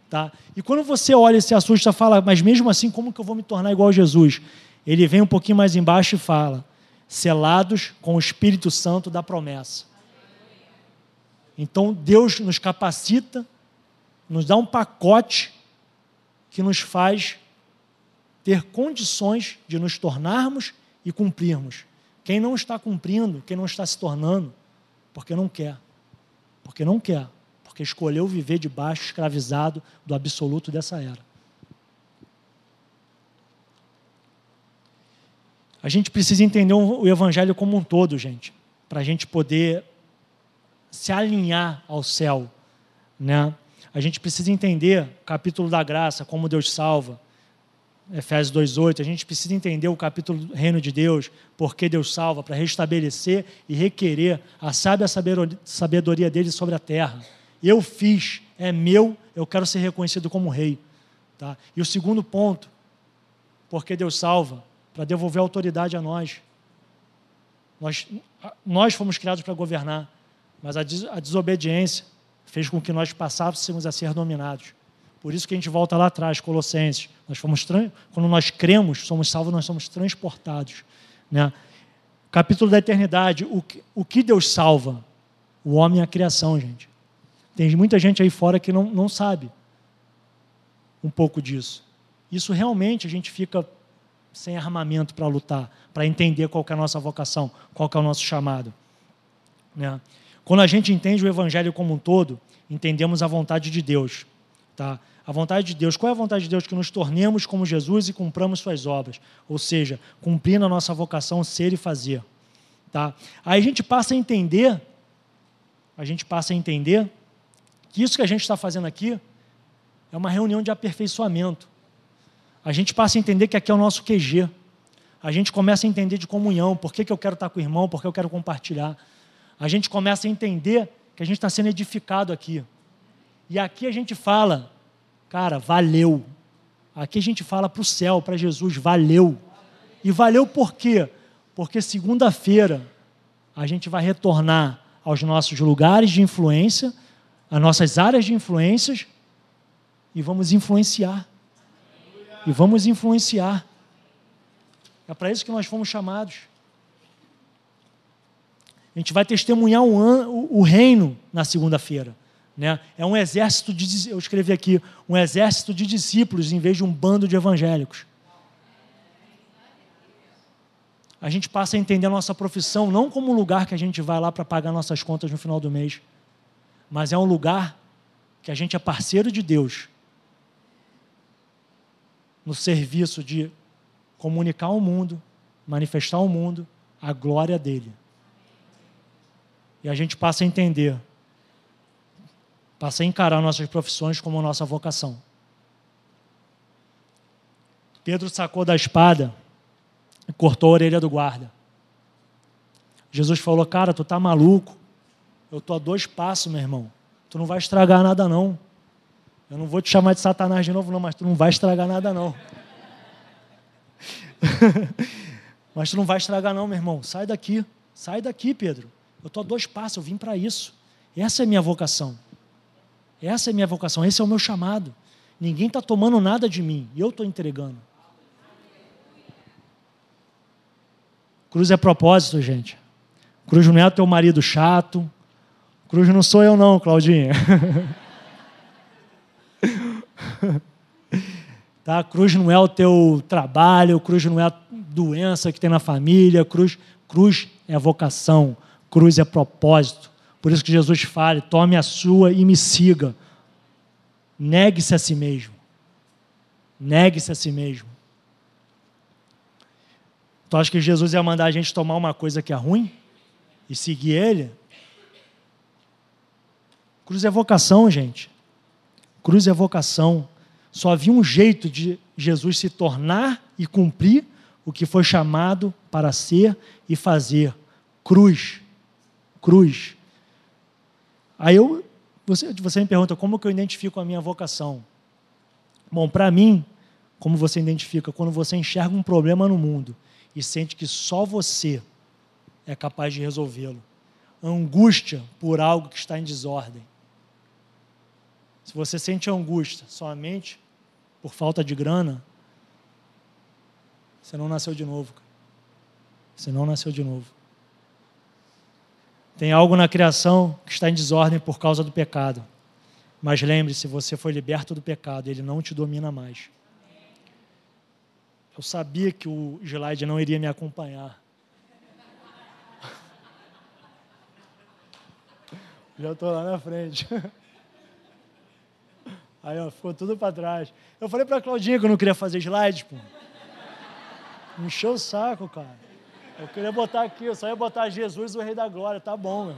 Tá? E quando você olha esse assusta, fala, mas mesmo assim, como que eu vou me tornar igual a Jesus? Ele vem um pouquinho mais embaixo e fala, selados com o Espírito Santo da promessa. Então Deus nos capacita, nos dá um pacote que nos faz ter condições de nos tornarmos e cumprirmos. Quem não está cumprindo, quem não está se tornando, porque não quer. Porque não quer. Porque escolheu viver debaixo, escravizado do absoluto dessa era. A gente precisa entender o Evangelho como um todo, gente, para a gente poder se alinhar ao céu. Né? A gente precisa entender o capítulo da graça, como Deus salva, Efésios 2:8, a gente precisa entender o capítulo do reino de Deus, porque Deus salva, para restabelecer e requerer a sábia sabedoria dele sobre a terra. Eu fiz, é meu, eu quero ser reconhecido como rei. Tá? E o segundo ponto, porque Deus salva, para devolver autoridade a nós. Nós, nós fomos criados para governar, mas a, des, a desobediência fez com que nós passássemos a ser dominados. Por isso que a gente volta lá atrás, Colossenses. Nós fomos quando nós cremos, somos salvos, nós somos transportados. Né? Capítulo da eternidade, o que, o que Deus salva? O homem e a criação, gente. Tem muita gente aí fora que não, não sabe um pouco disso. Isso realmente a gente fica sem armamento para lutar, para entender qual é a nossa vocação, qual é o nosso chamado. Né? Quando a gente entende o Evangelho como um todo, entendemos a vontade de Deus. Tá? A vontade de Deus. Qual é a vontade de Deus? Que nos tornemos como Jesus e cumpramos suas obras. Ou seja, cumprindo a nossa vocação, ser e fazer. Tá? Aí a gente passa a entender, a gente passa a entender que isso que a gente está fazendo aqui é uma reunião de aperfeiçoamento. A gente passa a entender que aqui é o nosso QG. A gente começa a entender de comunhão, por que, que eu quero estar com o irmão, por que eu quero compartilhar. A gente começa a entender que a gente está sendo edificado aqui. E aqui a gente fala, cara, valeu. Aqui a gente fala para o céu, para Jesus, valeu. E valeu por quê? Porque segunda-feira a gente vai retornar aos nossos lugares de influência, às nossas áreas de influências, e vamos influenciar. E vamos influenciar. É para isso que nós fomos chamados. A gente vai testemunhar o, reino na segunda-feira. Né? É um exército de, eu escrevi aqui, um exército de discípulos em vez de um bando de evangélicos. A gente passa a entender a nossa profissão não como um lugar que a gente vai lá para pagar nossas contas no final do mês, mas é um lugar que a gente é parceiro de Deus no serviço de comunicar ao mundo, manifestar ao mundo a glória dele. E a gente passa a entender Passa a encarar nossas profissões como nossa vocação. Pedro sacou da espada e cortou a orelha do guarda. Jesus falou: Cara, tu tá maluco? Eu tô a dois passos, meu irmão. Tu não vai estragar nada, não. Eu não vou te chamar de Satanás de novo, não, mas tu não vai estragar nada, não. *laughs* mas tu não vai estragar, não, meu irmão. Sai daqui. Sai daqui, Pedro. Eu tô a dois passos, eu vim para isso. Essa é a minha vocação. Essa é a minha vocação, esse é o meu chamado. Ninguém está tomando nada de mim, eu estou entregando. Cruz é propósito, gente. Cruz não é teu marido chato. Cruz não sou eu, não, Claudinha. *laughs* tá? Cruz não é o teu trabalho, cruz não é a doença que tem na família, cruz, cruz é vocação, cruz é propósito. Por isso que Jesus fala: tome a sua e me siga. Negue-se a si mesmo. Negue-se a si mesmo. Tu acha que Jesus ia mandar a gente tomar uma coisa que é ruim e seguir Ele? Cruz é vocação, gente. Cruz é vocação. Só havia um jeito de Jesus se tornar e cumprir o que foi chamado para ser e fazer. Cruz. Cruz. Aí eu, você, você me pergunta como que eu identifico a minha vocação. Bom, para mim, como você identifica? Quando você enxerga um problema no mundo e sente que só você é capaz de resolvê-lo. Angústia por algo que está em desordem. Se você sente angústia somente por falta de grana, você não nasceu de novo. Você não nasceu de novo. Tem algo na criação que está em desordem por causa do pecado. Mas lembre-se, você foi liberto do pecado, ele não te domina mais. Eu sabia que o slide não iria me acompanhar. *laughs* Já estou lá na frente. *laughs* Aí, ó, ficou tudo para trás. Eu falei para a Claudinha que eu não queria fazer slide, pô. Me encheu o saco, cara. Eu queria botar aqui, eu só ia botar Jesus, o Rei da Glória, tá bom, meu.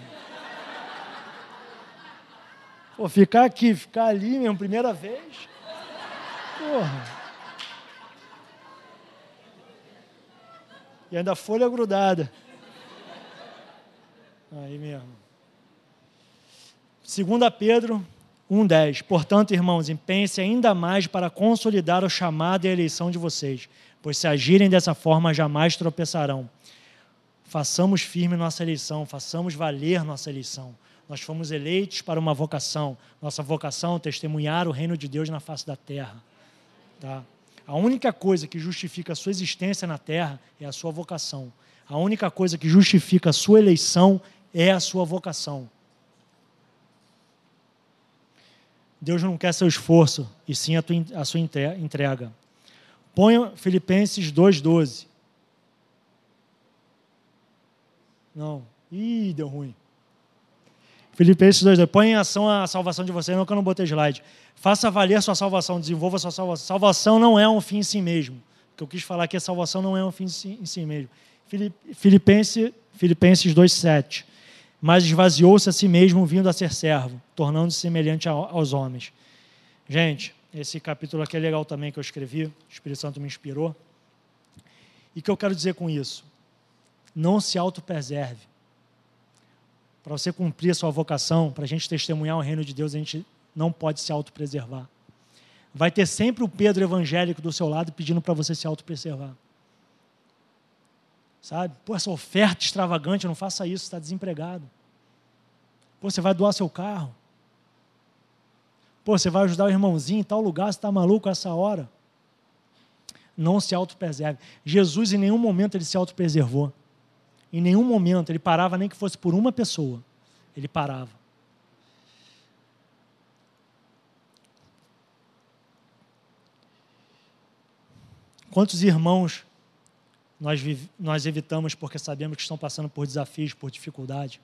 Pô, ficar aqui, ficar ali mesmo, primeira vez. Porra. E ainda folha grudada. Aí mesmo. Segunda Pedro 1,10. Portanto, irmãos, empenhe-se ainda mais para consolidar o chamado e a eleição de vocês, pois se agirem dessa forma jamais tropeçarão. Façamos firme nossa eleição, façamos valer nossa eleição. Nós fomos eleitos para uma vocação. Nossa vocação é testemunhar o reino de Deus na face da terra. Tá? A única coisa que justifica a sua existência na terra é a sua vocação. A única coisa que justifica a sua eleição é a sua vocação. Deus não quer seu esforço, e sim a, tua, a sua entrega. Ponha Filipenses 2,12. Não. Ih, deu ruim. Filipenses 2, põe em ação a salvação de vocês, não que eu não botei slide. Faça valer sua salvação, desenvolva sua salvação. Salvação não é um fim em si mesmo. O que eu quis falar aqui é salvação não é um fim em si mesmo. Filipenses, Filipenses 2, 7. Mas esvaziou-se a si mesmo, vindo a ser servo, tornando-se semelhante aos homens. Gente, esse capítulo aqui é legal também que eu escrevi, o Espírito Santo me inspirou. E o que eu quero dizer com isso? Não se autopreserve. Para você cumprir a sua vocação, para a gente testemunhar o reino de Deus, a gente não pode se autopreservar. Vai ter sempre o Pedro evangélico do seu lado pedindo para você se autopreservar. Sabe? Pô, essa oferta extravagante, não faça isso, está desempregado. Pô, você vai doar seu carro. Pô, você vai ajudar o irmãozinho em tal lugar, você está maluco essa hora. Não se autopreserve. Jesus, em nenhum momento, ele se autopreservou. Em nenhum momento ele parava, nem que fosse por uma pessoa. Ele parava. Quantos irmãos nós, nós evitamos porque sabemos que estão passando por desafios, por dificuldade?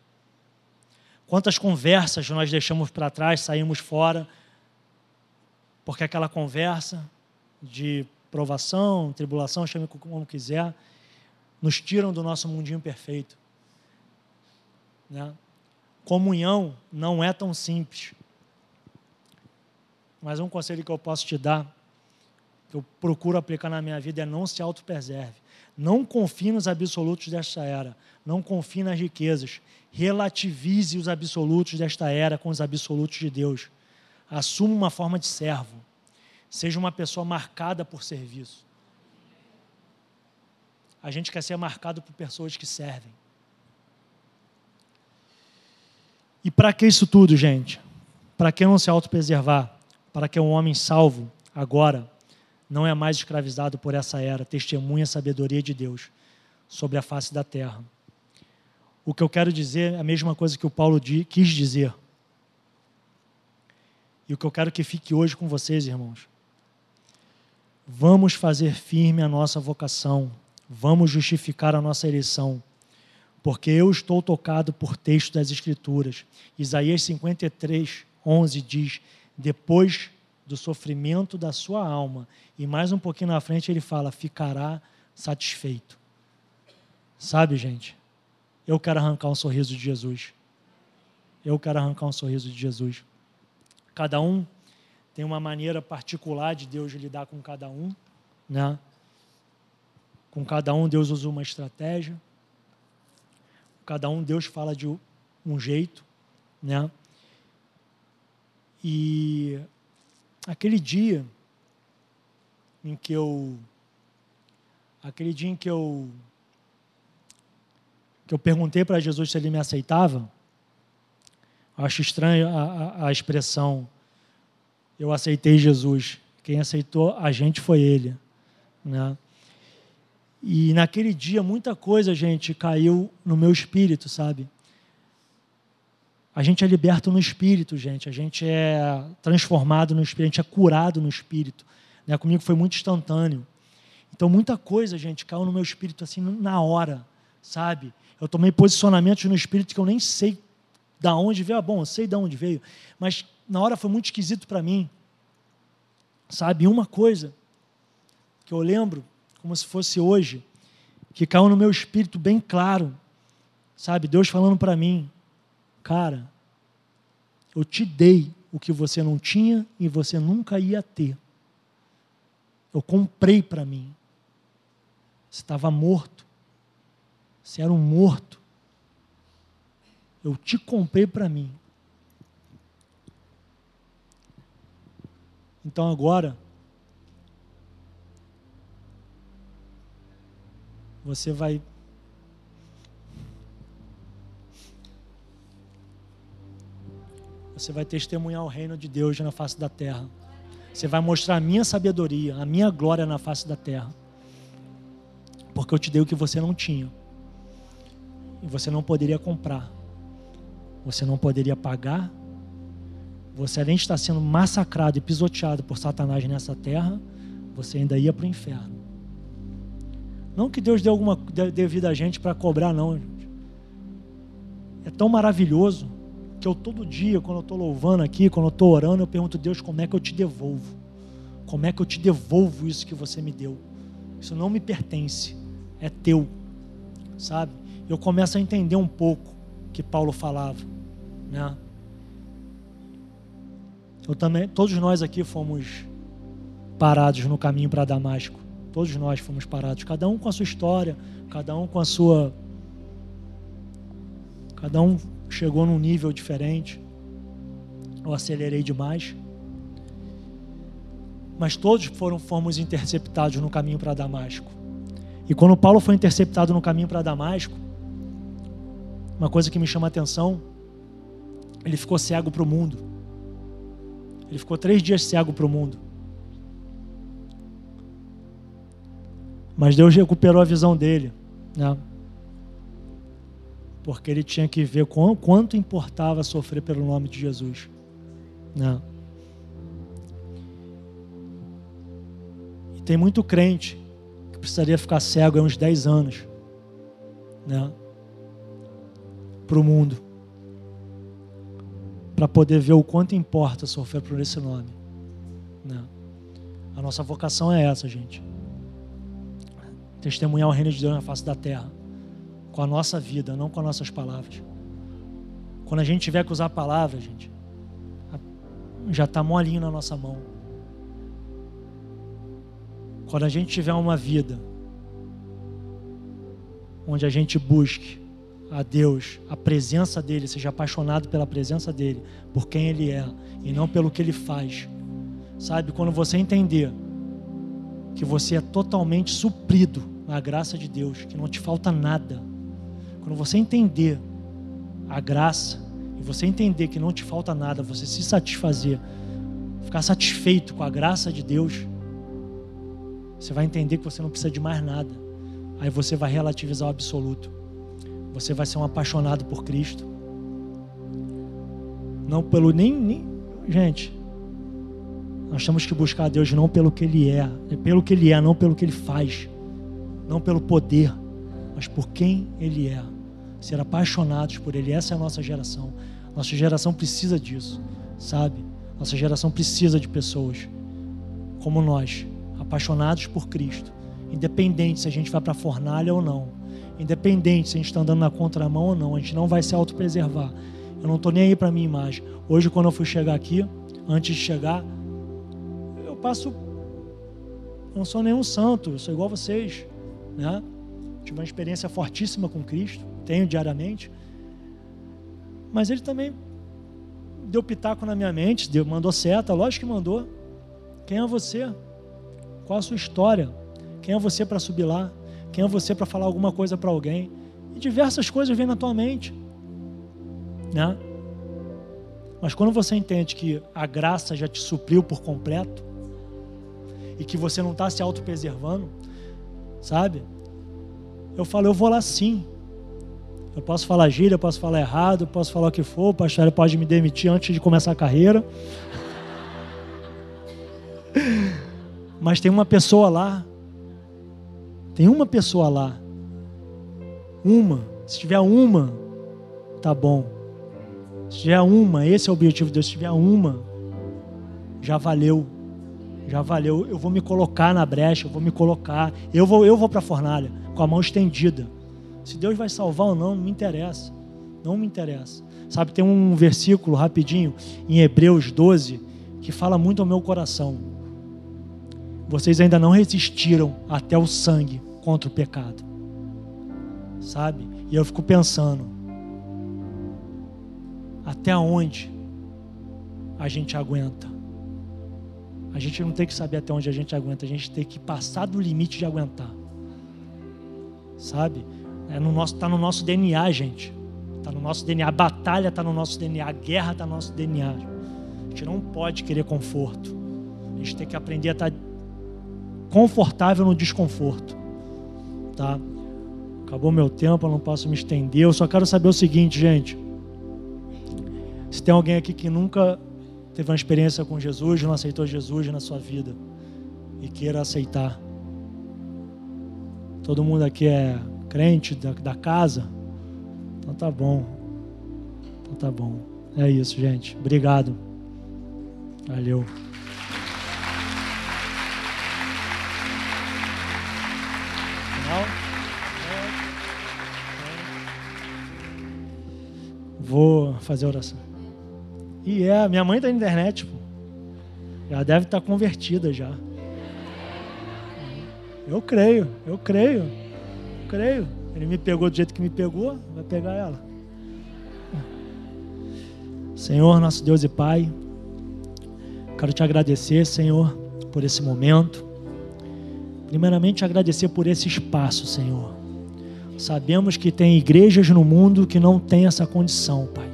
Quantas conversas nós deixamos para trás, saímos fora, porque aquela conversa de provação, tribulação, chame como quiser, nos tiram do nosso mundinho perfeito. Né? Comunhão não é tão simples. Mas um conselho que eu posso te dar, que eu procuro aplicar na minha vida, é não se autopreserve. Não confie nos absolutos desta era. Não confie nas riquezas. Relativize os absolutos desta era com os absolutos de Deus. Assuma uma forma de servo. Seja uma pessoa marcada por serviço. A gente quer ser marcado por pessoas que servem. E para que isso tudo, gente? Para que não se autopreservar? Para que um homem salvo, agora, não é mais escravizado por essa era, testemunha a sabedoria de Deus sobre a face da terra. O que eu quero dizer é a mesma coisa que o Paulo quis dizer. E o que eu quero que fique hoje com vocês, irmãos. Vamos fazer firme a nossa vocação vamos justificar a nossa eleição, porque eu estou tocado por texto das Escrituras. Isaías 53, 11 diz: Depois do sofrimento da sua alma, e mais um pouquinho na frente ele fala: ficará satisfeito. Sabe, gente? Eu quero arrancar um sorriso de Jesus. Eu quero arrancar um sorriso de Jesus. Cada um tem uma maneira particular de Deus lidar com cada um, né? Com cada um, Deus usa uma estratégia. Cada um, Deus fala de um jeito, né? E aquele dia em que eu aquele dia em que eu que eu perguntei para Jesus se ele me aceitava, acho estranho a, a, a, expressão eu aceitei Jesus. Quem aceitou a gente foi ele, né? E naquele dia muita coisa, gente, caiu no meu espírito, sabe? A gente é liberto no espírito, gente. A gente é transformado no espírito, a gente é curado no espírito. Né? Comigo foi muito instantâneo. Então muita coisa, gente, caiu no meu espírito assim na hora, sabe? Eu tomei posicionamentos no espírito que eu nem sei da onde veio. Ah, bom, eu sei de onde veio, mas na hora foi muito esquisito para mim. Sabe? Uma coisa que eu lembro como se fosse hoje, que caiu no meu espírito bem claro, sabe? Deus falando para mim, cara, eu te dei o que você não tinha e você nunca ia ter. Eu comprei para mim. Você estava morto. Você era um morto. Eu te comprei para mim. Então agora, você vai você vai testemunhar o reino de Deus na face da terra. Você vai mostrar a minha sabedoria, a minha glória na face da terra. Porque eu te dei o que você não tinha. E você não poderia comprar. Você não poderia pagar. Você além de estar sendo massacrado e pisoteado por Satanás nessa terra, você ainda ia para o inferno. Não que Deus dê alguma dê vida a gente para cobrar, não. É tão maravilhoso que eu todo dia, quando eu estou louvando aqui, quando eu estou orando, eu pergunto, Deus, como é que eu te devolvo? Como é que eu te devolvo isso que você me deu? Isso não me pertence, é teu, sabe? Eu começo a entender um pouco que Paulo falava, né? Eu também, todos nós aqui fomos parados no caminho para Damasco, Todos nós fomos parados, cada um com a sua história, cada um com a sua. Cada um chegou num nível diferente. Eu acelerei demais. Mas todos foram fomos interceptados no caminho para Damasco. E quando Paulo foi interceptado no caminho para Damasco, uma coisa que me chama a atenção, ele ficou cego para o mundo. Ele ficou três dias cego para o mundo. Mas Deus recuperou a visão dele, né? Porque ele tinha que ver quanto importava sofrer pelo nome de Jesus, né? E tem muito crente que precisaria ficar cego há uns 10 anos, né? Para o mundo, para poder ver o quanto importa sofrer por esse nome, né? A nossa vocação é essa, gente testemunhar o reino de Deus na face da terra, com a nossa vida, não com as nossas palavras. Quando a gente tiver que usar palavras, gente, já está molinho na nossa mão. Quando a gente tiver uma vida onde a gente busque a Deus, a presença dele, seja apaixonado pela presença dele, por quem ele é e não pelo que ele faz. Sabe, quando você entender que você é totalmente suprido na graça de Deus, que não te falta nada. Quando você entender a graça e você entender que não te falta nada, você se satisfazer, ficar satisfeito com a graça de Deus, você vai entender que você não precisa de mais nada. Aí você vai relativizar o absoluto. Você vai ser um apaixonado por Cristo. Não pelo nem, nem gente, nós temos que buscar a Deus não pelo que Ele é, pelo que Ele é, não pelo que Ele faz não pelo poder, mas por quem Ele é. Ser apaixonados por Ele. Essa é a nossa geração. Nossa geração precisa disso, sabe? Nossa geração precisa de pessoas como nós, apaixonados por Cristo, independente se a gente vai para a fornalha ou não, independente se a gente está andando na contramão ou não, a gente não vai se autopreservar. Eu não estou nem aí para minha imagem. Hoje, quando eu fui chegar aqui, antes de chegar, eu passo. Eu não sou nenhum santo, eu sou igual a vocês. Né? Tive uma experiência fortíssima com Cristo, tenho diariamente. Mas ele também deu pitaco na minha mente, deu, mandou seta, lógico que mandou. Quem é você? Qual a sua história? Quem é você para subir lá? Quem é você para falar alguma coisa para alguém? E diversas coisas vêm na tua mente. Né? Mas quando você entende que a graça já te supriu por completo e que você não está se autopreservando, sabe? Eu falo, eu vou lá sim. Eu posso falar gíria, eu posso falar errado, eu posso falar o que for, o pastor pode me demitir antes de começar a carreira. *laughs* Mas tem uma pessoa lá. Tem uma pessoa lá. Uma. Se tiver uma, tá bom. Se tiver uma, esse é o objetivo de Deus. Se tiver uma, já valeu já valeu, eu vou me colocar na brecha, eu vou me colocar, eu vou, eu vou para a fornalha com a mão estendida. Se Deus vai salvar ou não, não me interessa. Não me interessa. Sabe, tem um versículo rapidinho em Hebreus 12 que fala muito ao meu coração. Vocês ainda não resistiram até o sangue contra o pecado. Sabe? E eu fico pensando, até onde a gente aguenta? A gente não tem que saber até onde a gente aguenta, a gente tem que passar do limite de aguentar. Sabe? É no nosso, tá no nosso DNA, gente. Tá no nosso DNA. A batalha está no nosso DNA, a guerra está no nosso DNA. A gente não pode querer conforto. A gente tem que aprender a estar tá confortável no desconforto. Tá? Acabou meu tempo, eu não posso me estender. Eu só quero saber o seguinte, gente. Se tem alguém aqui que nunca teve uma experiência com Jesus, não aceitou Jesus na sua vida e queira aceitar. Todo mundo aqui é crente da, da casa? Então tá bom. Então tá bom. É isso, gente. Obrigado. Valeu. Vou fazer oração. E é, minha mãe está na internet, pô. Já deve estar tá convertida já. Eu creio, eu creio, eu creio. Ele me pegou do jeito que me pegou, vai pegar ela. Senhor, nosso Deus e Pai, quero te agradecer, Senhor, por esse momento. Primeiramente, agradecer por esse espaço, Senhor. Sabemos que tem igrejas no mundo que não têm essa condição, Pai.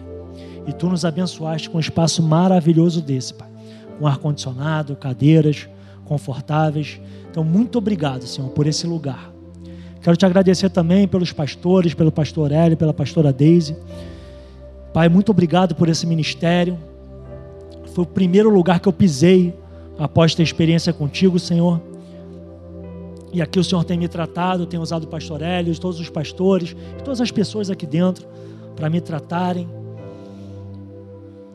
E tu nos abençoaste com um espaço maravilhoso desse, Pai. Com ar-condicionado, cadeiras confortáveis. Então, muito obrigado, Senhor, por esse lugar. Quero te agradecer também pelos pastores, pelo pastor Hélio, pela pastora Daisy. Pai, muito obrigado por esse ministério. Foi o primeiro lugar que eu pisei após ter experiência contigo, Senhor. E aqui o Senhor tem me tratado, tem usado o pastor Hélio, todos os pastores, todas as pessoas aqui dentro para me tratarem,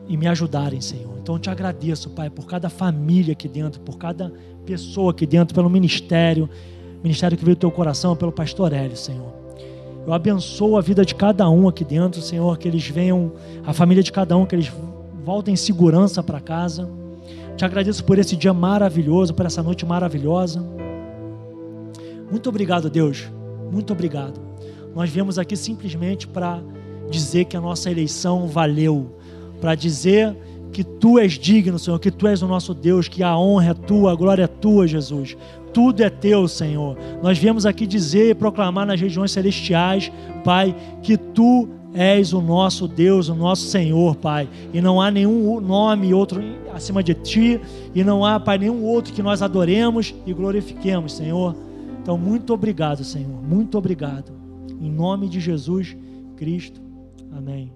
e me ajudarem, Senhor. Então eu te agradeço, Pai, por cada família aqui dentro, por cada pessoa aqui dentro, pelo ministério, ministério que veio do teu coração, pelo pastor Hélio, Senhor. Eu abençoo a vida de cada um aqui dentro, Senhor, que eles venham, a família de cada um, que eles voltem em segurança para casa. Te agradeço por esse dia maravilhoso, por essa noite maravilhosa. Muito obrigado, Deus. Muito obrigado. Nós viemos aqui simplesmente para dizer que a nossa eleição valeu para dizer que tu és digno, Senhor, que tu és o nosso Deus, que a honra é tua, a glória é tua, Jesus. Tudo é teu, Senhor. Nós viemos aqui dizer e proclamar nas regiões celestiais, Pai, que tu és o nosso Deus, o nosso Senhor, Pai. E não há nenhum nome outro acima de ti, e não há, Pai, nenhum outro que nós adoremos e glorifiquemos, Senhor. Então, muito obrigado, Senhor. Muito obrigado. Em nome de Jesus Cristo. Amém.